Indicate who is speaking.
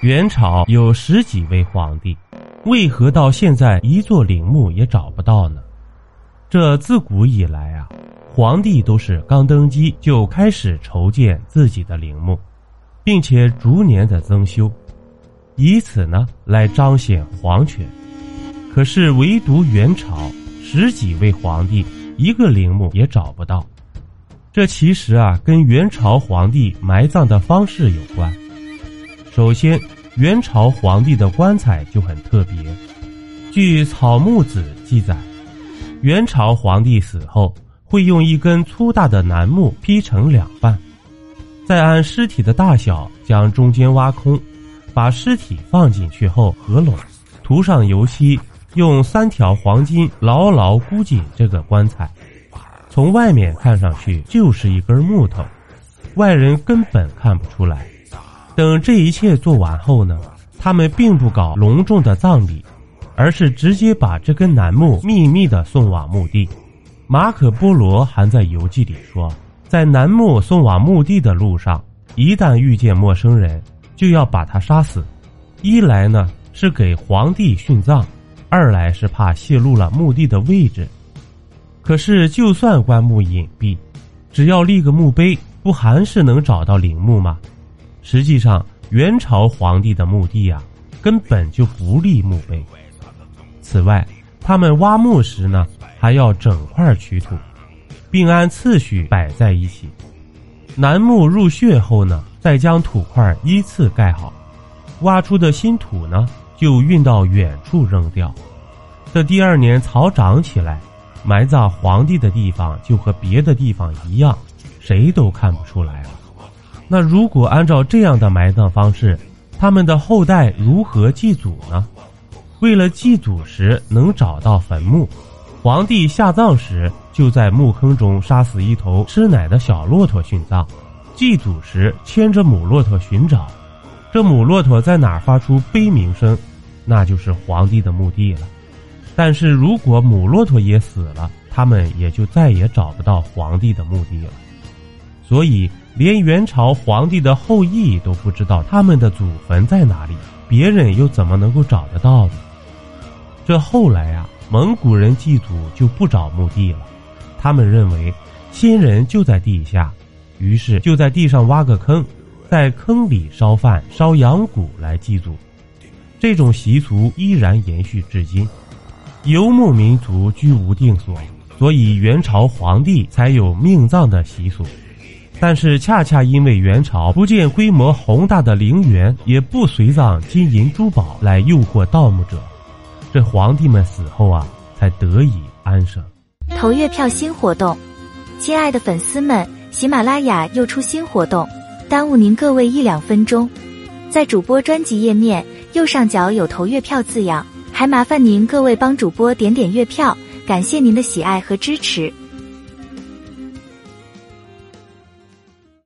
Speaker 1: 元朝有十几位皇帝，为何到现在一座陵墓也找不到呢？这自古以来啊，皇帝都是刚登基就开始筹建自己的陵墓，并且逐年的增修，以此呢来彰显皇权。可是唯独元朝十几位皇帝一个陵墓也找不到，这其实啊跟元朝皇帝埋葬的方式有关。首先，元朝皇帝的棺材就很特别。据《草木子》记载，元朝皇帝死后会用一根粗大的楠木劈成两半，再按尸体的大小将中间挖空，把尸体放进去后合拢，涂上油漆，用三条黄金牢牢箍紧这个棺材。从外面看上去就是一根木头，外人根本看不出来。等这一切做完后呢，他们并不搞隆重的葬礼，而是直接把这根楠木秘密的送往墓地。马可·波罗还在游记里说，在楠木送往墓地的路上，一旦遇见陌生人，就要把他杀死。一来呢是给皇帝殉葬，二来是怕泄露了墓地的位置。可是就算棺木隐蔽，只要立个墓碑，不还是能找到陵墓吗？实际上，元朝皇帝的墓地啊，根本就不立墓碑。此外，他们挖墓时呢，还要整块取土，并按次序摆在一起。楠木入穴后呢，再将土块依次盖好，挖出的新土呢，就运到远处扔掉。这第二年草长起来，埋葬皇帝的地方就和别的地方一样，谁都看不出来了。那如果按照这样的埋葬方式，他们的后代如何祭祖呢？为了祭祖时能找到坟墓，皇帝下葬时就在墓坑中杀死一头吃奶的小骆驼殉葬，祭祖时牵着母骆驼寻找，这母骆驼在哪发出悲鸣声，那就是皇帝的墓地了。但是如果母骆驼也死了，他们也就再也找不到皇帝的墓地了。所以。连元朝皇帝的后裔都不知道他们的祖坟在哪里，别人又怎么能够找得到呢？这后来啊，蒙古人祭祖就不找墓地了，他们认为先人就在地下，于是就在地上挖个坑，在坑里烧饭、烧羊骨来祭祖。这种习俗依然延续至今，游牧民族居无定所，所以元朝皇帝才有命葬的习俗。但是，恰恰因为元朝不建规模宏大的陵园，也不随葬金银珠宝来诱惑盗墓者，这皇帝们死后啊，才得以安生。
Speaker 2: 投月票新活动，亲爱的粉丝们，喜马拉雅又出新活动，耽误您各位一两分钟，在主播专辑页面右上角有投月票字样，还麻烦您各位帮主播点点月票，感谢您的喜爱和支持。